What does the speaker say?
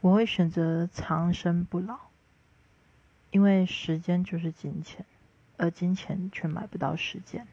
我会选择长生不老因为时间就是金钱而金钱却买不到时间。